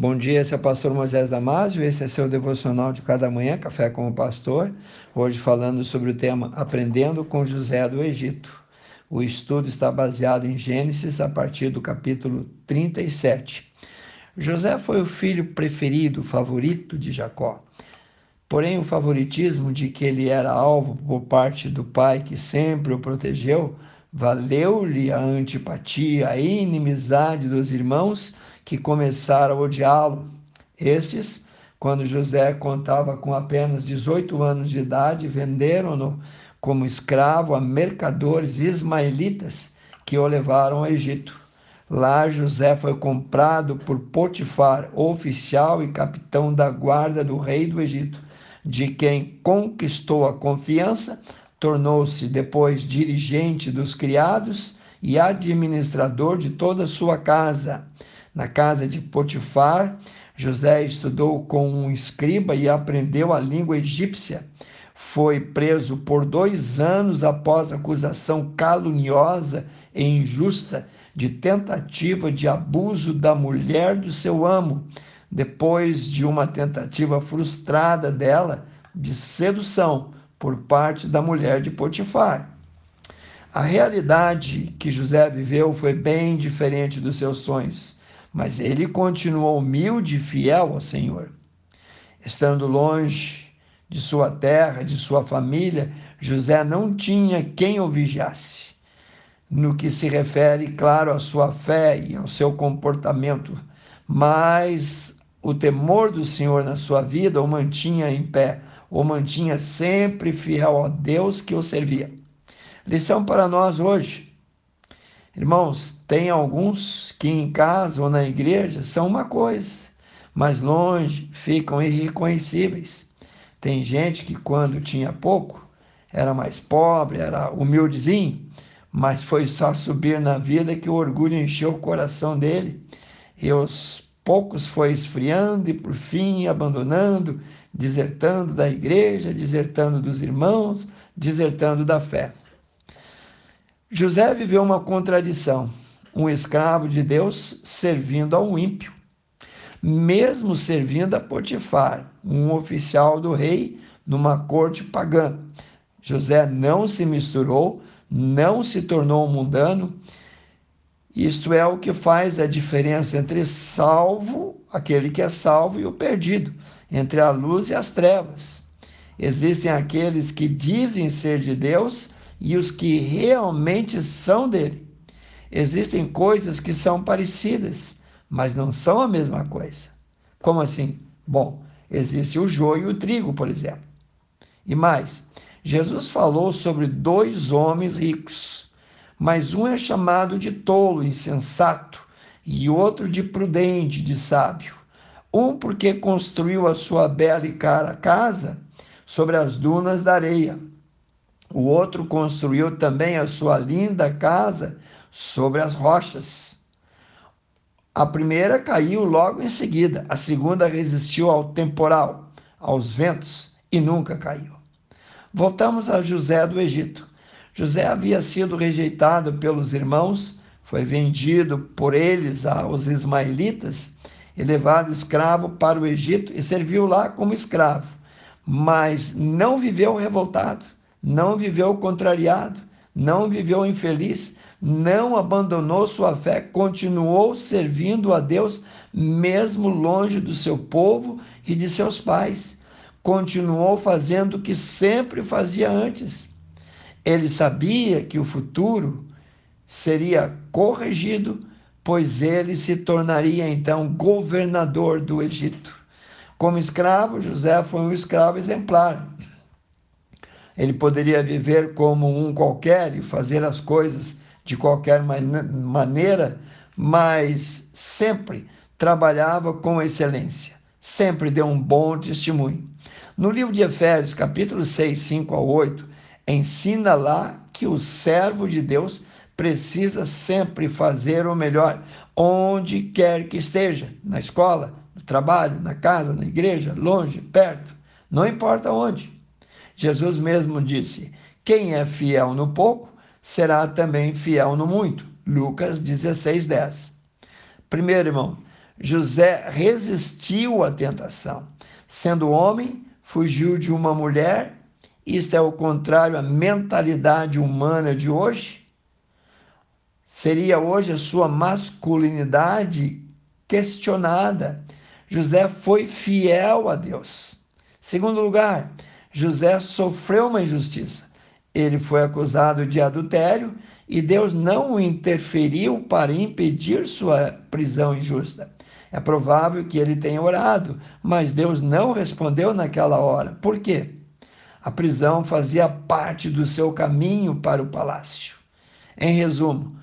Bom dia, esse é o pastor Moisés Damásio, esse é seu devocional de cada manhã, Café com o Pastor. Hoje falando sobre o tema Aprendendo com José do Egito. O estudo está baseado em Gênesis a partir do capítulo 37. José foi o filho preferido, favorito de Jacó. Porém, o favoritismo de que ele era alvo por parte do pai que sempre o protegeu valeu-lhe a antipatia, a inimizade dos irmãos que começaram a odiá-lo. Estes, quando José contava com apenas 18 anos de idade, venderam-no como escravo a mercadores ismaelitas que o levaram ao Egito. Lá José foi comprado por Potifar, oficial e capitão da guarda do rei do Egito, de quem conquistou a confiança, tornou-se depois dirigente dos criados e administrador de toda a sua casa. Na casa de Potifar, José estudou com um escriba e aprendeu a língua egípcia. Foi preso por dois anos após acusação caluniosa e injusta de tentativa de abuso da mulher do seu amo, depois de uma tentativa frustrada dela de sedução por parte da mulher de Potifar. A realidade que José viveu foi bem diferente dos seus sonhos mas ele continuou humilde e fiel ao Senhor. Estando longe de sua terra, de sua família, José não tinha quem o vigiasse. No que se refere, claro, à sua fé e ao seu comportamento, mas o temor do Senhor na sua vida o mantinha em pé, o mantinha sempre fiel a Deus que o servia. Lição para nós hoje. Irmãos, tem alguns que em casa ou na igreja são uma coisa, mas longe ficam irreconhecíveis. Tem gente que quando tinha pouco era mais pobre, era humildezinho, mas foi só subir na vida que o orgulho encheu o coração dele e aos poucos foi esfriando e por fim abandonando, desertando da igreja, desertando dos irmãos, desertando da fé. José viveu uma contradição, um escravo de Deus servindo a um ímpio, mesmo servindo a Potifar, um oficial do rei numa corte pagã. José não se misturou, não se tornou um mundano. Isto é o que faz a diferença entre salvo, aquele que é salvo, e o perdido, entre a luz e as trevas. Existem aqueles que dizem ser de Deus, e os que realmente são dele. Existem coisas que são parecidas, mas não são a mesma coisa. Como assim? Bom, existe o joio e o trigo, por exemplo. E mais, Jesus falou sobre dois homens ricos, mas um é chamado de tolo, insensato, e outro de prudente, de sábio. Um porque construiu a sua bela e cara casa sobre as dunas da areia o outro construiu também a sua linda casa sobre as rochas. A primeira caiu logo em seguida, a segunda resistiu ao temporal, aos ventos e nunca caiu. Voltamos a José do Egito. José havia sido rejeitado pelos irmãos, foi vendido por eles aos ismaelitas e levado escravo para o Egito e serviu lá como escravo, mas não viveu revoltado não viveu contrariado, não viveu infeliz, não abandonou sua fé, continuou servindo a Deus, mesmo longe do seu povo e de seus pais. Continuou fazendo o que sempre fazia antes. Ele sabia que o futuro seria corrigido, pois ele se tornaria então governador do Egito. Como escravo, José foi um escravo exemplar ele poderia viver como um qualquer e fazer as coisas de qualquer maneira, mas sempre trabalhava com excelência, sempre deu um bom testemunho. No livro de Efésios, capítulo 6, 5 a 8, ensina lá que o servo de Deus precisa sempre fazer o melhor, onde quer que esteja, na escola, no trabalho, na casa, na igreja, longe, perto, não importa onde. Jesus mesmo disse: Quem é fiel no pouco, será também fiel no muito. Lucas 16, 10. Primeiro, irmão, José resistiu à tentação. Sendo homem, fugiu de uma mulher. Isto é o contrário à mentalidade humana de hoje. Seria hoje a sua masculinidade questionada. José foi fiel a Deus. Segundo lugar, José sofreu uma injustiça. Ele foi acusado de adultério e Deus não interferiu para impedir sua prisão injusta. É provável que ele tenha orado, mas Deus não respondeu naquela hora. Por quê? A prisão fazia parte do seu caminho para o palácio. Em resumo,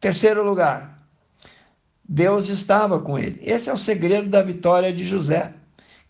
terceiro lugar, Deus estava com ele. Esse é o segredo da vitória de José.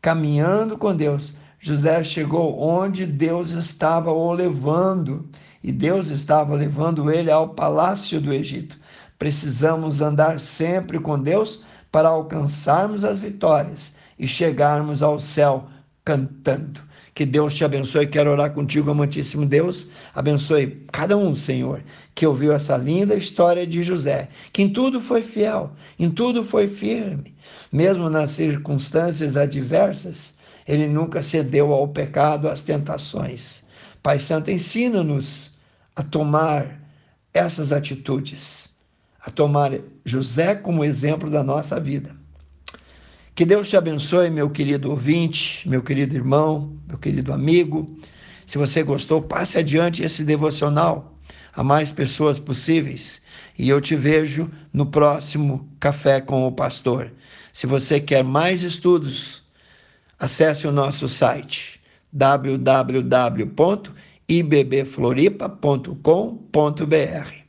Caminhando com Deus, José chegou onde Deus estava o levando, e Deus estava levando ele ao palácio do Egito. Precisamos andar sempre com Deus para alcançarmos as vitórias e chegarmos ao céu cantando. Que Deus te abençoe. Quero orar contigo, amantíssimo Deus. Abençoe cada um, Senhor, que ouviu essa linda história de José, que em tudo foi fiel, em tudo foi firme, mesmo nas circunstâncias adversas, ele nunca cedeu ao pecado, às tentações. Pai Santo, ensina-nos a tomar essas atitudes, a tomar José como exemplo da nossa vida. Que Deus te abençoe, meu querido ouvinte, meu querido irmão, meu querido amigo. Se você gostou, passe adiante esse devocional a mais pessoas possíveis. E eu te vejo no próximo Café com o Pastor. Se você quer mais estudos, acesse o nosso site www.ibbfloripa.com.br.